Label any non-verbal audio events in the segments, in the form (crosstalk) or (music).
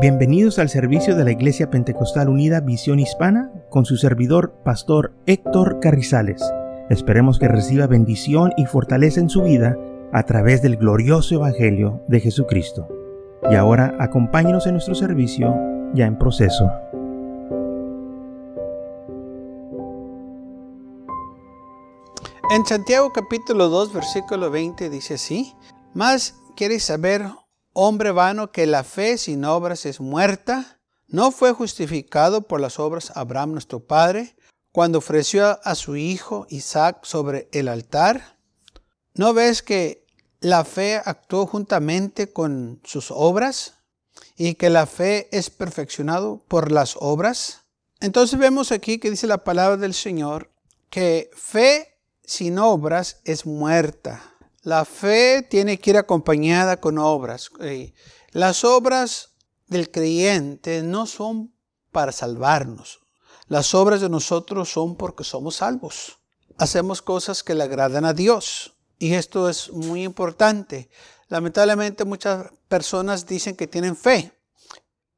Bienvenidos al servicio de la Iglesia Pentecostal Unida Visión Hispana con su servidor, Pastor Héctor Carrizales. Esperemos que reciba bendición y fortaleza en su vida a través del glorioso Evangelio de Jesucristo. Y ahora acompáñenos en nuestro servicio ya en proceso. En Santiago capítulo 2 versículo 20 dice así, más quieres saber hombre vano que la fe sin obras es muerta, no fue justificado por las obras Abraham nuestro padre cuando ofreció a su hijo Isaac sobre el altar. ¿No ves que la fe actuó juntamente con sus obras y que la fe es perfeccionado por las obras? Entonces vemos aquí que dice la palabra del Señor que fe sin obras es muerta. La fe tiene que ir acompañada con obras. Las obras del creyente no son para salvarnos. Las obras de nosotros son porque somos salvos. Hacemos cosas que le agradan a Dios. Y esto es muy importante. Lamentablemente muchas personas dicen que tienen fe,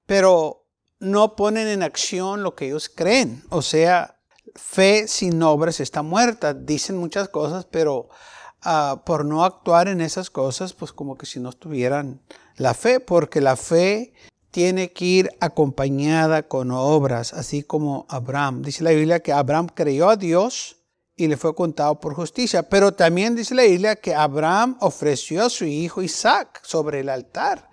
pero no ponen en acción lo que ellos creen. O sea, fe sin obras está muerta. Dicen muchas cosas, pero Por no actuar en esas cosas, pues como que si no tuvieran la fe, porque la fe tiene que ir acompañada con obras, así como Abraham. Dice la Biblia que Abraham creyó a Dios y le fue contado por justicia, pero también dice la Biblia que Abraham ofreció a su hijo Isaac sobre el altar.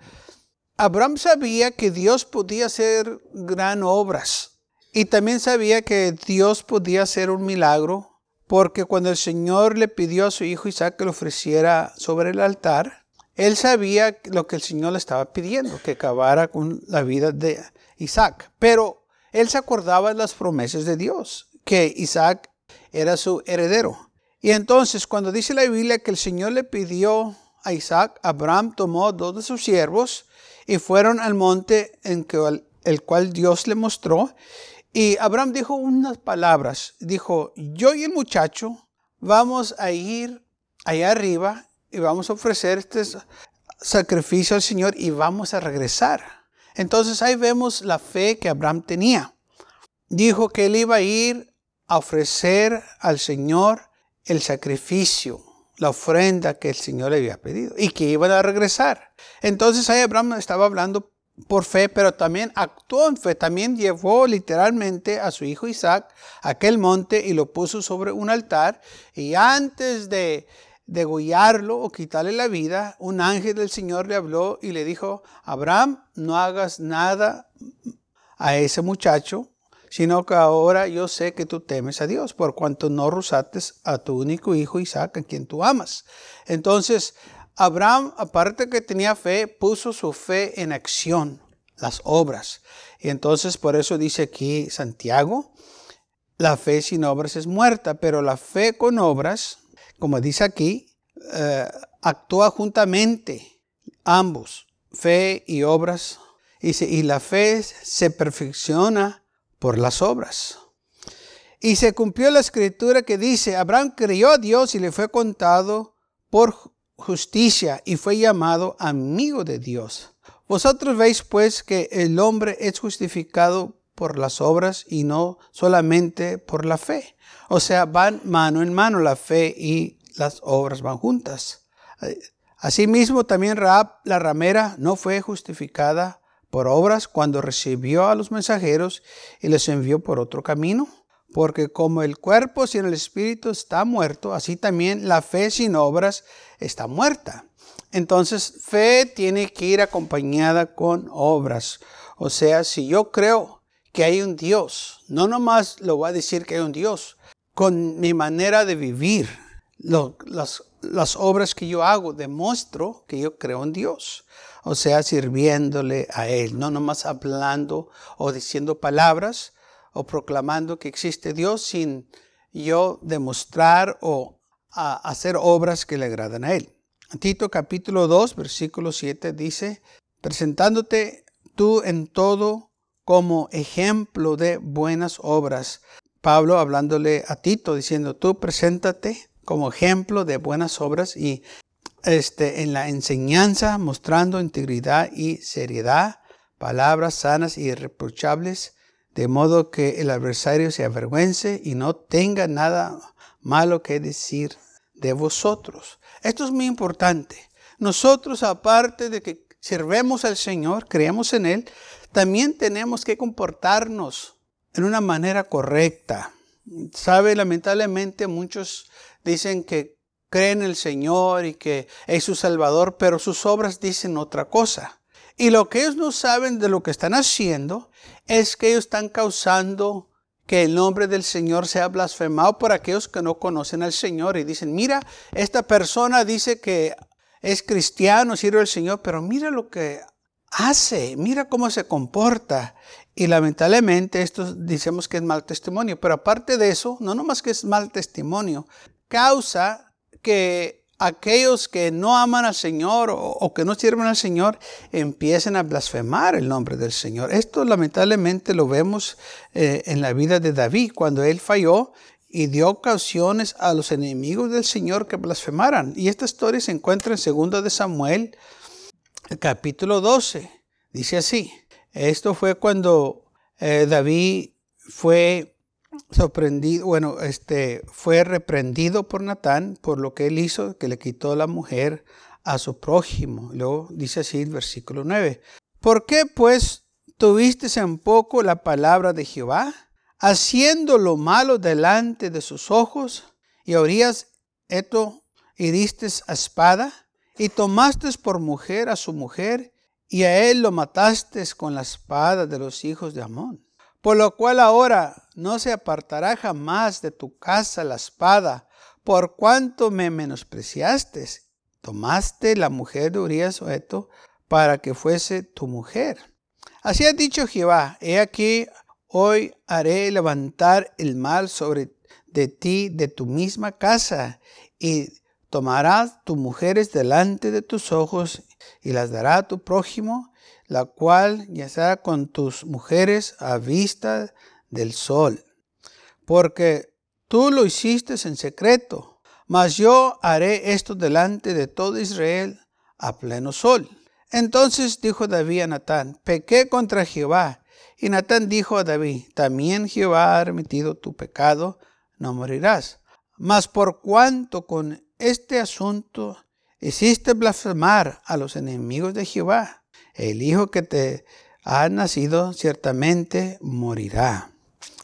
Abraham sabía que Dios podía hacer gran obras y también sabía que Dios podía hacer un milagro porque cuando el Señor le pidió a su hijo Isaac que lo ofreciera sobre el altar, él sabía lo que el Señor le estaba pidiendo, que acabara con la vida de Isaac. Pero él se acordaba de las promesas de Dios, que Isaac era su heredero. Y entonces cuando dice la Biblia que el Señor le pidió a Isaac, Abraham tomó dos de sus siervos y fueron al monte en que, el cual Dios le mostró y Abraham dijo unas palabras. Dijo, yo y el muchacho vamos a ir allá arriba y vamos a ofrecer este sacrificio al Señor y vamos a regresar. Entonces ahí vemos la fe que Abraham tenía. Dijo que él iba a ir a ofrecer al Señor el sacrificio, la ofrenda que el Señor le había pedido y que iban a regresar. Entonces ahí Abraham estaba hablando por fe, pero también actuó en fe. También llevó literalmente a su hijo Isaac a aquel monte y lo puso sobre un altar. Y antes de degollarlo o quitarle la vida, un ángel del Señor le habló y le dijo, Abraham, no hagas nada a ese muchacho, sino que ahora yo sé que tú temes a Dios, por cuanto no rusates a tu único hijo Isaac, a quien tú amas. Entonces, Abraham, aparte que tenía fe, puso su fe en acción, las obras. Y entonces por eso dice aquí Santiago, la fe sin obras es muerta, pero la fe con obras, como dice aquí, eh, actúa juntamente, ambos, fe y obras. Y, y la fe se perfecciona por las obras. Y se cumplió la escritura que dice, Abraham creyó a Dios y le fue contado por justicia y fue llamado amigo de Dios. Vosotros veis pues que el hombre es justificado por las obras y no solamente por la fe. O sea, van mano en mano la fe y las obras van juntas. Asimismo, también Raab la ramera no fue justificada por obras cuando recibió a los mensajeros y les envió por otro camino. Porque como el cuerpo sin el espíritu está muerto, así también la fe sin obras está muerta. Entonces, fe tiene que ir acompañada con obras. O sea, si yo creo que hay un Dios, no nomás lo voy a decir que hay un Dios, con mi manera de vivir, las, las obras que yo hago, demuestro que yo creo en Dios. O sea, sirviéndole a Él, no nomás hablando o diciendo palabras, o proclamando que existe Dios sin yo demostrar o hacer obras que le agradan a Él. Tito capítulo 2, versículo 7 dice, presentándote tú en todo como ejemplo de buenas obras. Pablo hablándole a Tito diciendo, tú preséntate como ejemplo de buenas obras y este, en la enseñanza mostrando integridad y seriedad palabras sanas y irreprochables, de modo que el adversario se avergüence y no tenga nada malo que decir de vosotros. Esto es muy importante. Nosotros, aparte de que servemos al Señor, creemos en Él, también tenemos que comportarnos en una manera correcta. Sabe, lamentablemente muchos dicen que creen en el Señor y que es su Salvador, pero sus obras dicen otra cosa. Y lo que ellos no saben de lo que están haciendo es que ellos están causando que el nombre del Señor sea blasfemado por aquellos que no conocen al Señor y dicen, mira, esta persona dice que es cristiano, sirve al Señor, pero mira lo que hace, mira cómo se comporta. Y lamentablemente esto decimos que es mal testimonio, pero aparte de eso, no nomás que es mal testimonio, causa que aquellos que no aman al Señor o, que no sirven al Señor empiecen a blasfemar el nombre del Señor. Esto lamentablemente lo vemos eh, en la vida de David cuando él falló y dio ocasiones a los enemigos del Señor que blasfemaran. Y esta historia se encuentra en 2 de Samuel, el capítulo 12. Dice así, esto fue cuando eh, David fue sorprendido, bueno, este, fue reprendido por Natán por lo que él hizo, que le quitó la mujer a su prójimo. Luego dice así el versículo 9. ¿Por qué pues tuviste en poco la palabra de Jehová? haciendo lo malo delante de sus ojos, y orías esto y diste a espada, y tomaste por mujer a su mujer, y a él lo mataste con la espada de los hijos de Amón. Por lo cual ahora no se apartará jamás de tu casa la espada, por cuanto me menospreciaste. Tomaste la mujer de Urias Oeto para que fuese tu mujer. Así ha dicho Jehová, he aquí Hoy haré levantar el mal sobre de ti de tu misma casa y tomarás tus mujeres delante de tus ojos y las dará a tu prójimo, la cual ya sea con tus mujeres a vista del sol. Porque tú lo hiciste en secreto, mas yo haré esto delante de todo Israel a pleno sol. Entonces dijo David a Natán, pequé contra Jehová y Natán dijo a David, también Jehová ha remitido tu pecado, no morirás. Mas por cuanto con este asunto hiciste blasfemar a los enemigos de Jehová, el hijo que te ha nacido ciertamente morirá.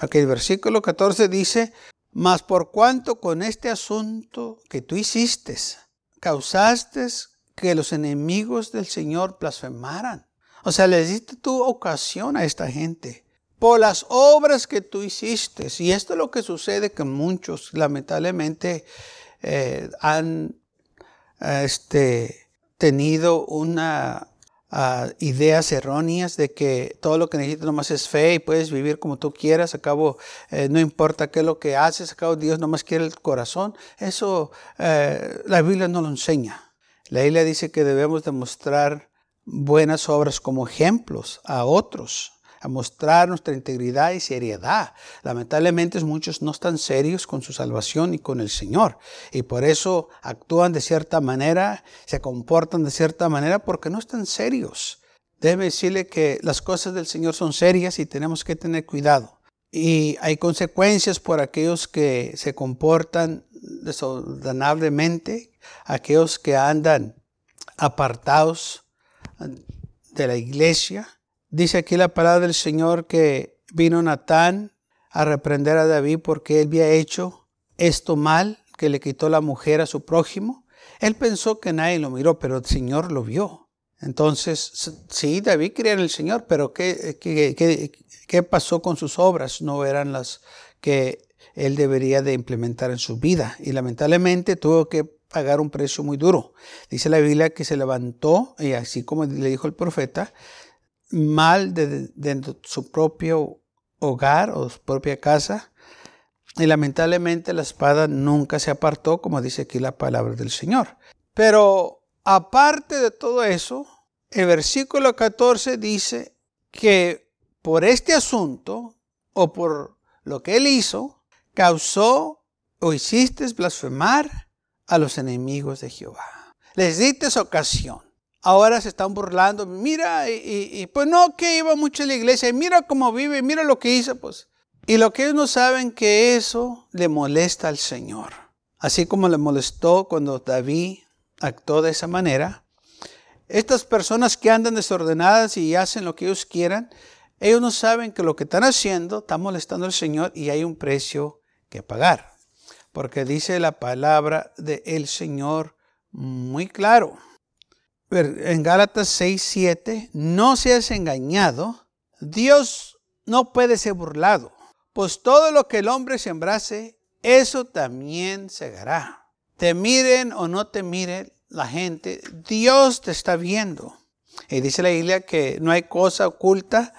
Aquí el versículo 14 dice, mas por cuanto con este asunto que tú hiciste, causaste que los enemigos del Señor blasfemaran o sea, le diste tu ocasión a esta gente por las obras que tú hiciste. Y esto es lo que sucede que muchos, lamentablemente, eh, han este, tenido una ah, ideas erróneas de que todo lo que necesitas nomás es fe y puedes vivir como tú quieras. Acabo, eh, no importa qué es lo que haces, acabo Dios nomás quiere el corazón. Eso eh, la Biblia no lo enseña. La Biblia dice que debemos demostrar buenas obras como ejemplos a otros, a mostrar nuestra integridad y seriedad. Lamentablemente muchos no están serios con su salvación y con el Señor. Y por eso actúan de cierta manera, se comportan de cierta manera porque no están serios. Déjeme decirle que las cosas del Señor son serias y tenemos que tener cuidado. Y hay consecuencias por aquellos que se comportan desordenablemente, aquellos que andan apartados de la iglesia. Dice aquí la palabra del Señor que vino Natán a reprender a David porque él había hecho esto mal, que le quitó la mujer a su prójimo. Él pensó que nadie lo miró, pero el Señor lo vio. Entonces, sí, David creía en el Señor, pero ¿qué, qué, qué pasó con sus obras? No eran las que él debería de implementar en su vida. Y lamentablemente tuvo que pagar un precio muy duro. Dice la Biblia que se levantó, y así como le dijo el profeta, mal de, de su propio hogar o su propia casa. Y lamentablemente la espada nunca se apartó, como dice aquí la palabra del Señor. Pero aparte de todo eso, el versículo 14 dice que por este asunto o por lo que él hizo, causó o hiciste blasfemar a los enemigos de Jehová. Les diste ocasión. Ahora se están burlando. Mira, y, pues no que iba mucho a la iglesia, y mira cómo vive, mira lo que hizo, pues. Y lo que ellos no saben que eso le molesta al Señor. Así como le molestó cuando David actuó de esa manera. Estas personas que andan desordenadas y hacen lo que ellos quieran, ellos no saben que lo que están haciendo está molestando al Señor y hay un precio que pagar. Porque dice la palabra del Señor muy claro. En Gálatas 6, 7, no seas engañado, Dios no puede ser burlado, pues todo lo que el hombre sembrase, eso también segará. Te miren o no te miren la gente, Dios te está viendo. Y dice la Biblia que no hay cosa oculta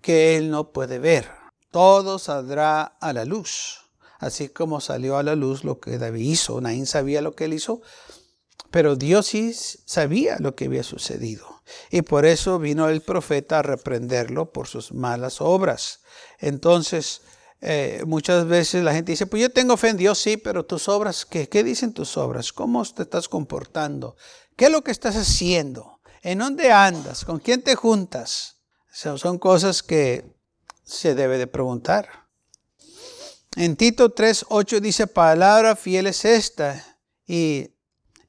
que Él no puede ver. Todo saldrá a la luz. Así como salió a la luz lo que David hizo. Nadie sabía lo que él hizo, pero Dios sí sabía lo que había sucedido. Y por eso vino el profeta a reprenderlo por sus malas obras. Entonces, eh, muchas veces la gente dice, pues yo tengo fe en Dios, sí, pero tus obras, ¿qué? ¿Qué dicen tus obras? ¿Cómo te estás comportando? ¿Qué es lo que estás haciendo? ¿En dónde andas? ¿Con quién te juntas? son cosas que se debe de preguntar. En Tito 3.8 dice, palabra fiel es esta. Y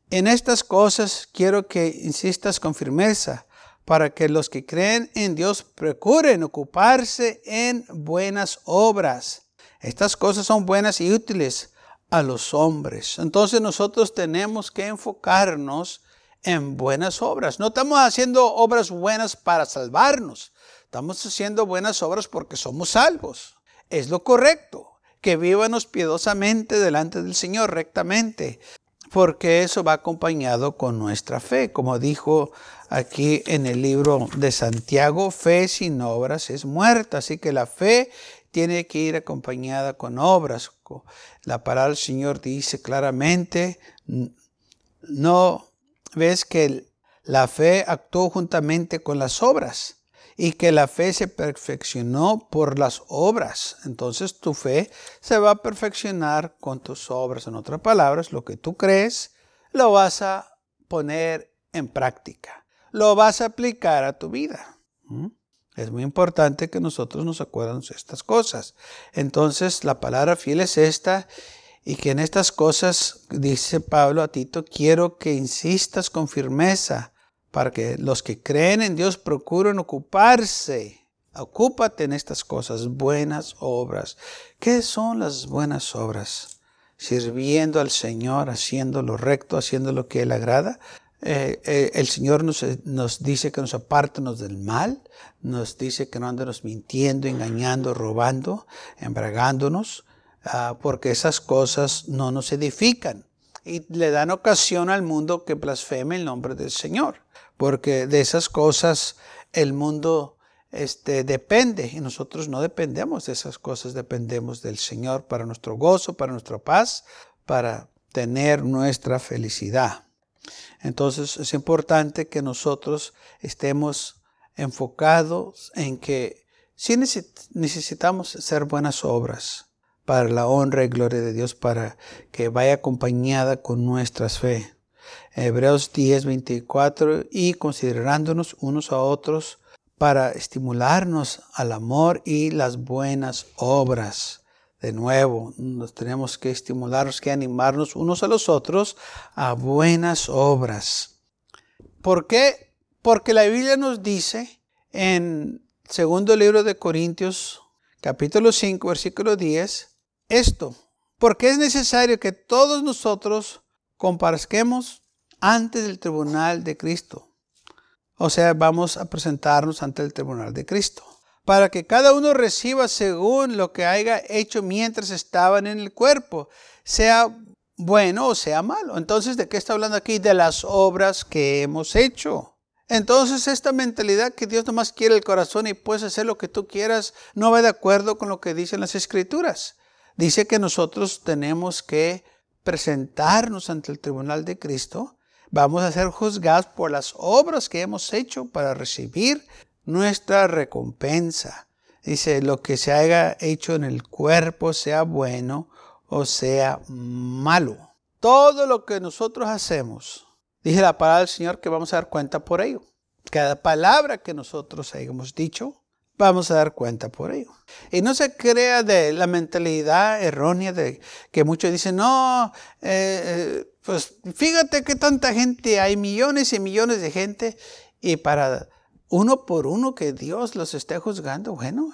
en estas cosas quiero que insistas con firmeza para que los que creen en Dios procuren ocuparse en buenas obras. Estas cosas son buenas y útiles a los hombres. Entonces nosotros tenemos que enfocarnos en buenas obras. No estamos haciendo obras buenas para salvarnos. Estamos haciendo buenas obras porque somos salvos. Es lo correcto. Que vívanos piadosamente delante del Señor rectamente porque eso va acompañado con nuestra fe. Como dijo aquí en el libro de Santiago, fe sin obras es muerta, así que la fe tiene que ir acompañada con obras. La palabra del Señor dice claramente, no ves que la fe actuó juntamente con las obras y que la fe se perfeccionó por las obras. Entonces tu fe se va a perfeccionar con tus obras. En otras palabras, lo que tú crees, lo vas a poner en práctica. Lo vas a aplicar a tu vida. ¿Mm? Es muy importante que nosotros nos acuerdemos de estas cosas. Entonces, la palabra fiel es esta y que en estas cosas, dice Pablo a Tito, quiero que insistas con firmeza para que los que creen en Dios procuren ocuparse. Ocúpate en estas cosas, buenas obras. ¿Qué son las buenas obras? Sirviendo al Señor, haciendo lo recto, haciendo lo que Él agrada. Eh, eh, el Señor nos, nos, dice que nos apartemos del mal, nos dice que no andemos mintiendo, engañando, robando, embragándonos, ah, porque esas cosas no nos edifican y le dan ocasión al mundo que blasfeme el nombre del Señor porque de esas cosas el mundo este, depende y nosotros no dependemos de esas cosas, dependemos del Señor para nuestro gozo, para nuestra paz, para tener nuestra felicidad. Entonces es importante que nosotros estemos enfocados en que sí necesitamos hacer buenas obras para la honra y gloria de Dios, para que vaya acompañada con nuestras fe. Hebreos 10, 24, y considerándonos unos a otros para estimularnos al amor y las buenas obras. De nuevo, nos tenemos que estimularnos, que animarnos unos a los otros a buenas obras. ¿Por qué? Porque la Biblia nos dice en segundo libro de Corintios, capítulo 5, versículo 10, esto, porque es necesario que todos nosotros comparezquemos antes del tribunal de Cristo. O sea, vamos a presentarnos ante el tribunal de Cristo. Para que cada uno reciba según lo que haya hecho mientras estaban en el cuerpo, sea bueno o sea malo. Entonces, ¿de qué está hablando aquí? De las obras que hemos hecho. Entonces, esta mentalidad que Dios nomás quiere el corazón y puedes hacer lo que tú quieras, no va de acuerdo con lo que dicen las escrituras. Dice que nosotros tenemos que presentarnos ante el tribunal de Cristo Vamos a ser juzgados por las obras que hemos hecho para recibir nuestra recompensa. Dice, lo que se haya hecho en el cuerpo, sea bueno o sea malo. Todo lo que nosotros hacemos, Dice la palabra del Señor que vamos a dar cuenta por ello. Cada palabra que nosotros hayamos dicho, vamos a dar cuenta por ello. Y no se crea de la mentalidad errónea de que muchos dicen, no, eh, eh, pues fíjate que tanta gente, hay millones y millones de gente, y para uno por uno que Dios los esté juzgando, bueno,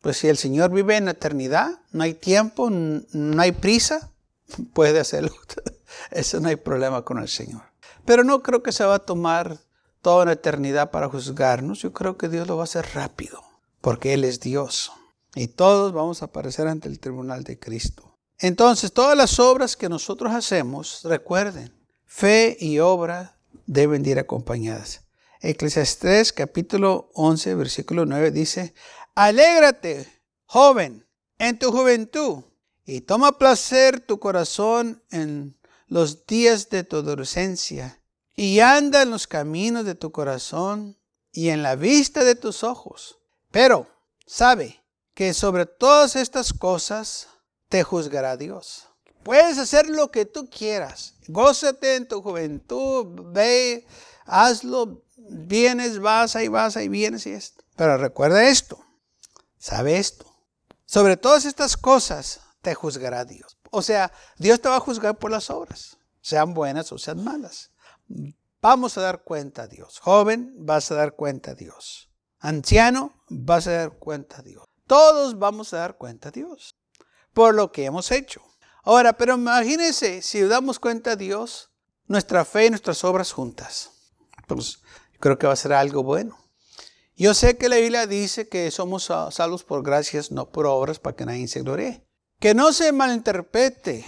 pues si el Señor vive en eternidad, no hay tiempo, no hay prisa, (laughs) puede hacerlo. (laughs) Eso no hay problema con el Señor. Pero no creo que se va a tomar toda la eternidad para juzgarnos. Yo creo que Dios lo va a hacer rápido porque Él es Dios. Y todos vamos a aparecer ante el tribunal de Cristo. Entonces, todas las obras que nosotros hacemos, recuerden, fe y obra deben ir acompañadas. Eclesiastés capítulo 11, versículo 9 dice, Alégrate, joven, en tu juventud, y toma placer tu corazón en los días de tu adolescencia, y anda en los caminos de tu corazón y en la vista de tus ojos pero sabe que sobre todas estas cosas te juzgará Dios. Puedes hacer lo que tú quieras. Gózate en tu juventud, ve, hazlo, vienes, vas y vas y vienes y esto. Pero recuerda esto, sabe esto. Sobre todas estas cosas te juzgará Dios. O sea, Dios te va a juzgar por las obras, sean buenas o sean malas. Vamos a dar cuenta a Dios. Joven, vas a dar cuenta a Dios anciano, vas a dar cuenta a Dios. Todos vamos a dar cuenta a Dios por lo que hemos hecho. Ahora, pero imagínense si damos cuenta a Dios, nuestra fe y nuestras obras juntas. Pues creo que va a ser algo bueno. Yo sé que la Biblia dice que somos salvos por gracias, no por obras, para que nadie se glorie. Que no se malinterprete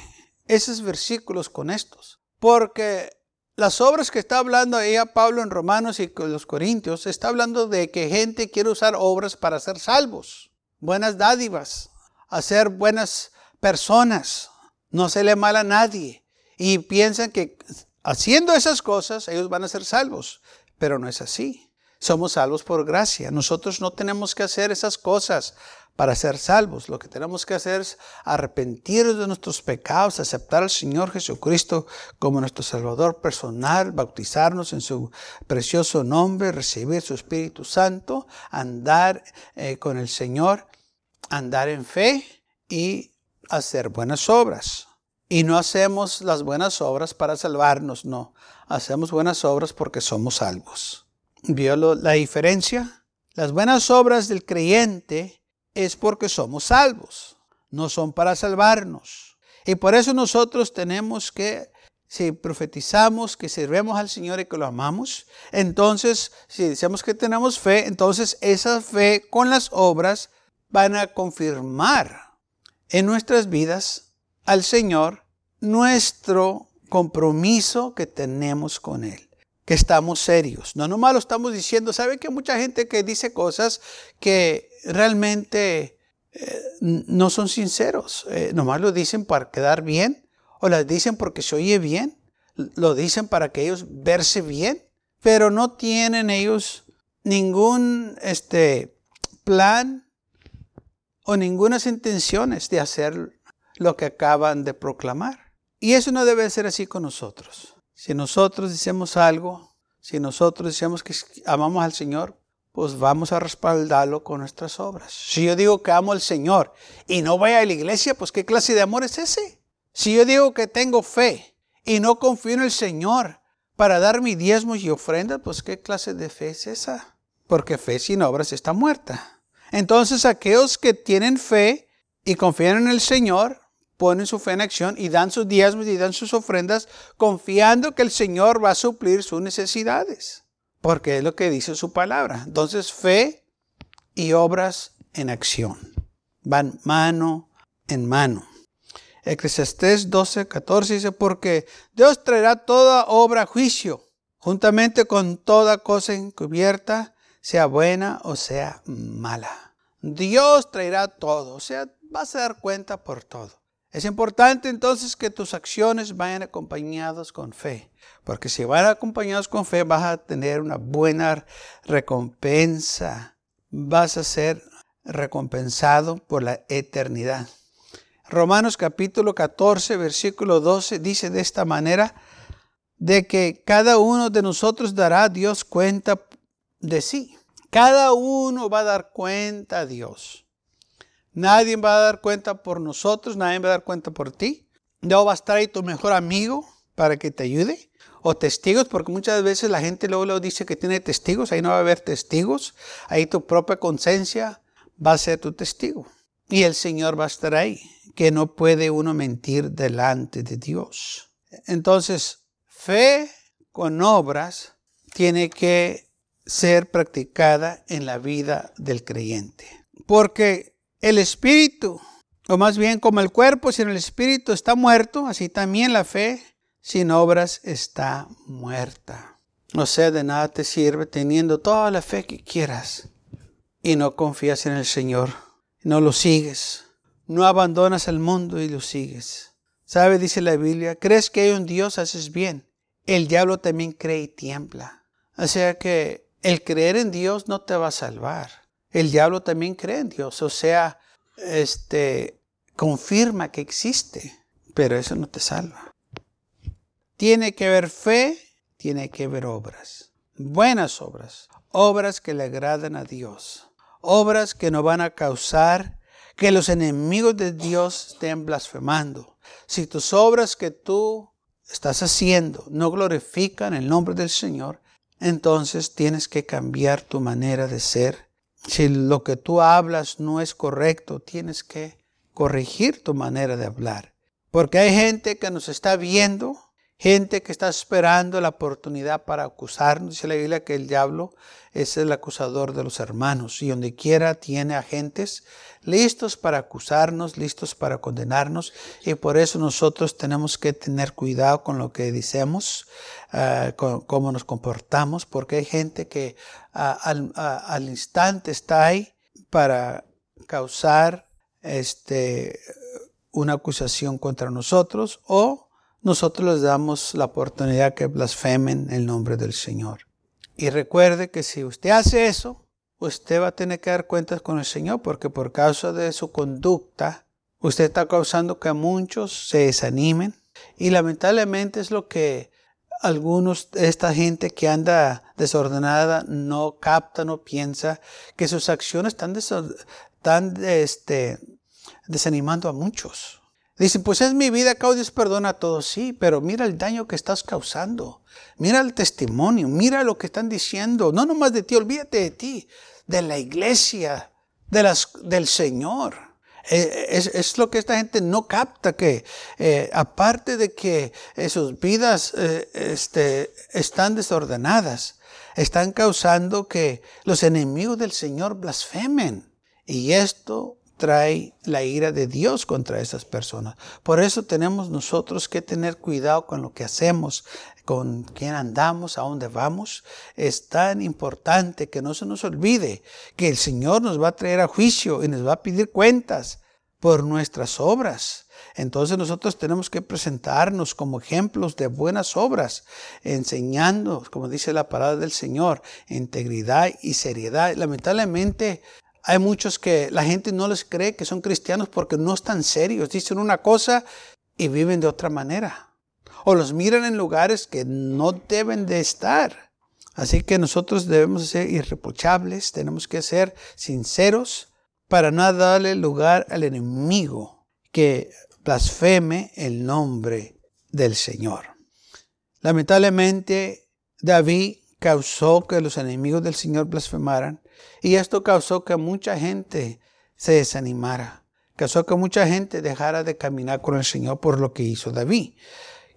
esos versículos con estos, porque las obras que está hablando ella Pablo en Romanos y los Corintios, está hablando de que gente quiere usar obras para ser salvos, buenas dádivas, hacer buenas personas, no se le mal a nadie. Y piensan que haciendo esas cosas ellos van a ser salvos, pero no es así. Somos salvos por gracia. Nosotros no tenemos que hacer esas cosas para ser salvos. Lo que tenemos que hacer es arrepentirnos de nuestros pecados, aceptar al Señor Jesucristo como nuestro Salvador personal, bautizarnos en su precioso nombre, recibir su Espíritu Santo, andar eh, con el Señor, andar en fe y hacer buenas obras. Y no hacemos las buenas obras para salvarnos, no. Hacemos buenas obras porque somos salvos. ¿Vio la diferencia? Las buenas obras del creyente es porque somos salvos, no son para salvarnos. Y por eso nosotros tenemos que, si profetizamos que sirvemos al Señor y que lo amamos, entonces, si decimos que tenemos fe, entonces esa fe con las obras van a confirmar en nuestras vidas al Señor nuestro compromiso que tenemos con Él que estamos serios. No nomás lo estamos diciendo. ¿Sabe que mucha gente que dice cosas que realmente eh, no son sinceros? Eh, nomás lo dicen para quedar bien o las dicen porque se oye bien. Lo dicen para que ellos verse bien, pero no tienen ellos ningún este, plan o ninguna intenciones de hacer lo que acaban de proclamar. Y eso no debe ser así con nosotros. Si nosotros decimos algo, si nosotros decimos que amamos al Señor, pues vamos a respaldarlo con nuestras obras. Si yo digo que amo al Señor y no voy a la iglesia, pues ¿qué clase de amor es ese? Si yo digo que tengo fe y no confío en el Señor para dar mi diezmos y ofrendas, pues ¿qué clase de fe es esa? Porque fe sin obras está muerta. Entonces aquellos que tienen fe y confían en el Señor, ponen su fe en acción y dan sus diezmos y dan sus ofrendas confiando que el Señor va a suplir sus necesidades, porque es lo que dice su palabra. Entonces fe y obras en acción van mano en mano. Eclesiastés 12, 14 dice, porque Dios traerá toda obra a juicio, juntamente con toda cosa encubierta, sea buena o sea mala. Dios traerá todo, o sea, vas a dar cuenta por todo. Es importante entonces que tus acciones vayan acompañadas con fe, porque si van acompañados con fe vas a tener una buena recompensa, vas a ser recompensado por la eternidad. Romanos capítulo 14, versículo 12 dice de esta manera, de que cada uno de nosotros dará a Dios cuenta de sí. Cada uno va a dar cuenta a Dios. Nadie va a dar cuenta por nosotros, nadie va a dar cuenta por ti. No va a estar ahí tu mejor amigo para que te ayude. O testigos, porque muchas veces la gente luego, lo dice que tiene testigos, ahí no va a haber testigos. Ahí tu propia conciencia va a ser tu testigo. Y el Señor va a estar ahí, que no puede uno mentir delante de Dios. Entonces, fe con obras tiene que ser practicada en la vida del creyente. Porque el espíritu, o más bien como el cuerpo sin el espíritu está muerto, así también la fe sin obras está muerta. O sea, de nada te sirve teniendo toda la fe que quieras y no confías en el Señor, no lo sigues, no abandonas el mundo y lo sigues. ¿Sabe? Dice la Biblia, crees que hay un Dios, haces bien. El diablo también cree y tiembla. O sea que el creer en Dios no te va a salvar. El diablo también cree en Dios, o sea, este confirma que existe, pero eso no te salva. Tiene que haber fe, tiene que haber obras, buenas obras, obras que le agradan a Dios, obras que no van a causar que los enemigos de Dios estén blasfemando. Si tus obras que tú estás haciendo no glorifican el nombre del Señor, entonces tienes que cambiar tu manera de ser. Si lo que tú hablas no es correcto, tienes que corregir tu manera de hablar. Porque hay gente que nos está viendo, gente que está esperando la oportunidad para acusarnos. Dice la Biblia que el diablo es el acusador de los hermanos y donde quiera tiene agentes listos para acusarnos, listos para condenarnos y por eso nosotros tenemos que tener cuidado con lo que decimos, uh, con cómo nos comportamos, porque hay gente que al, al, instante está ahí para causar este, una acusación contra nosotros o nosotros les damos la oportunidad que blasfemen el nombre del Señor. Y recuerde que si usted hace eso, usted va a tener que dar cuentas con el Señor porque por causa de su conducta, usted está causando que muchos se desanimen. Y lamentablemente es lo que algunos, esta gente que anda desordenada, no capta, no piensa que sus acciones están, están este, desanimando a muchos. Dicen, pues es mi vida, Dios perdona a todos. Sí, pero mira el daño que estás causando. Mira el testimonio, mira lo que están diciendo. No nomás de ti, olvídate de ti, de la iglesia, de las, del Señor. Eh, es, es, lo que esta gente no capta, que eh, aparte de que sus vidas eh, este, están desordenadas, están causando que los enemigos del Señor blasfemen. Y esto trae la ira de Dios contra esas personas. Por eso tenemos nosotros que tener cuidado con lo que hacemos, con quién andamos, a dónde vamos. Es tan importante que no se nos olvide que el Señor nos va a traer a juicio y nos va a pedir cuentas por nuestras obras. Entonces nosotros tenemos que presentarnos como ejemplos de buenas obras, enseñando, como dice la palabra del Señor, integridad y seriedad. Lamentablemente hay muchos que la gente no les cree que son cristianos porque no están serios. Dicen una cosa y viven de otra manera. O los miran en lugares que no deben de estar. Así que nosotros debemos ser irreprochables, tenemos que ser sinceros para no darle lugar al enemigo que blasfeme el nombre del Señor. Lamentablemente, David causó que los enemigos del Señor blasfemaran y esto causó que mucha gente se desanimara. Causó que mucha gente dejara de caminar con el Señor por lo que hizo David.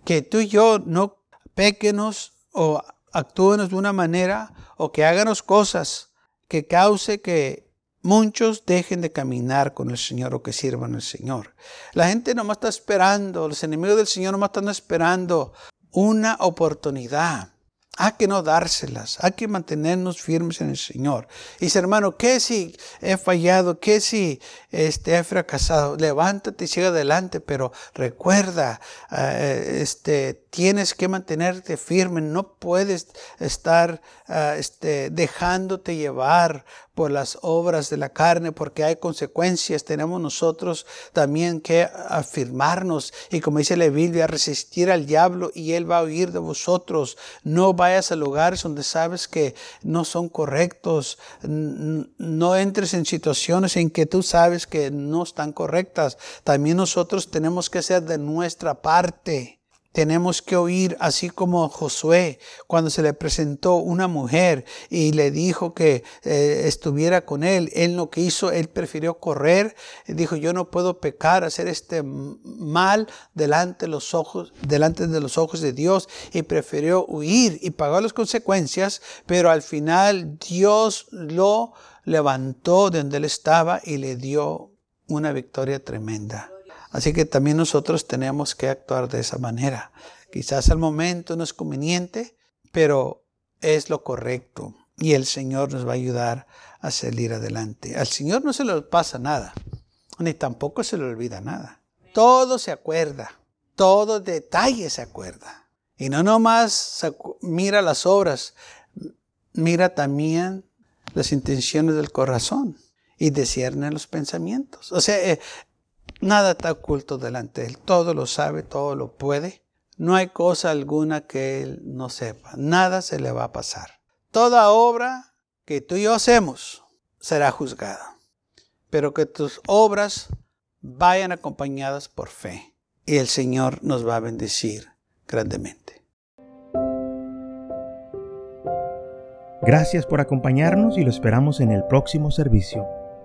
Que tú y yo no pequenos o actúenos de una manera o que háganos cosas que cause que muchos dejen de caminar con el Señor o que sirvan al Señor. La gente nomás está esperando, los enemigos del Señor nomás están esperando una oportunidad hay que no dárselas, hay que mantenernos firmes en el Señor. Y dice, hermano, ¿qué si he fallado? ¿Qué si este, he fracasado? Levántate y sigue adelante, pero recuerda, eh, este, tienes que mantenerte firme, no puedes estar ah, este, dejándote llevar por las obras de la carne, porque hay consecuencias. Tenemos nosotros también que afirmarnos y como dice la Biblia, resistir al diablo y él va a huir de vosotros. No vayas a lugares donde sabes que no son correctos. No entres en situaciones en que tú sabes que no están correctas. También nosotros tenemos que ser de nuestra parte. Tenemos que oír, así como Josué, cuando se le presentó una mujer y le dijo que eh, estuviera con él, él lo que hizo, él prefirió correr, dijo, yo no puedo pecar, hacer este mal delante de los ojos, delante de los ojos de Dios, y prefirió huir y pagó las consecuencias, pero al final Dios lo levantó de donde él estaba y le dio una victoria tremenda. Así que también nosotros tenemos que actuar de esa manera. Quizás al momento no es conveniente, pero es lo correcto y el Señor nos va a ayudar a salir adelante. Al Señor no se le pasa nada, ni tampoco se le olvida nada. Todo se acuerda, todo detalle se acuerda. Y no nomás mira las obras, mira también las intenciones del corazón y discierne los pensamientos. O sea, eh, Nada está oculto delante de Él. Todo lo sabe, todo lo puede. No hay cosa alguna que Él no sepa. Nada se le va a pasar. Toda obra que tú y yo hacemos será juzgada. Pero que tus obras vayan acompañadas por fe. Y el Señor nos va a bendecir grandemente. Gracias por acompañarnos y lo esperamos en el próximo servicio.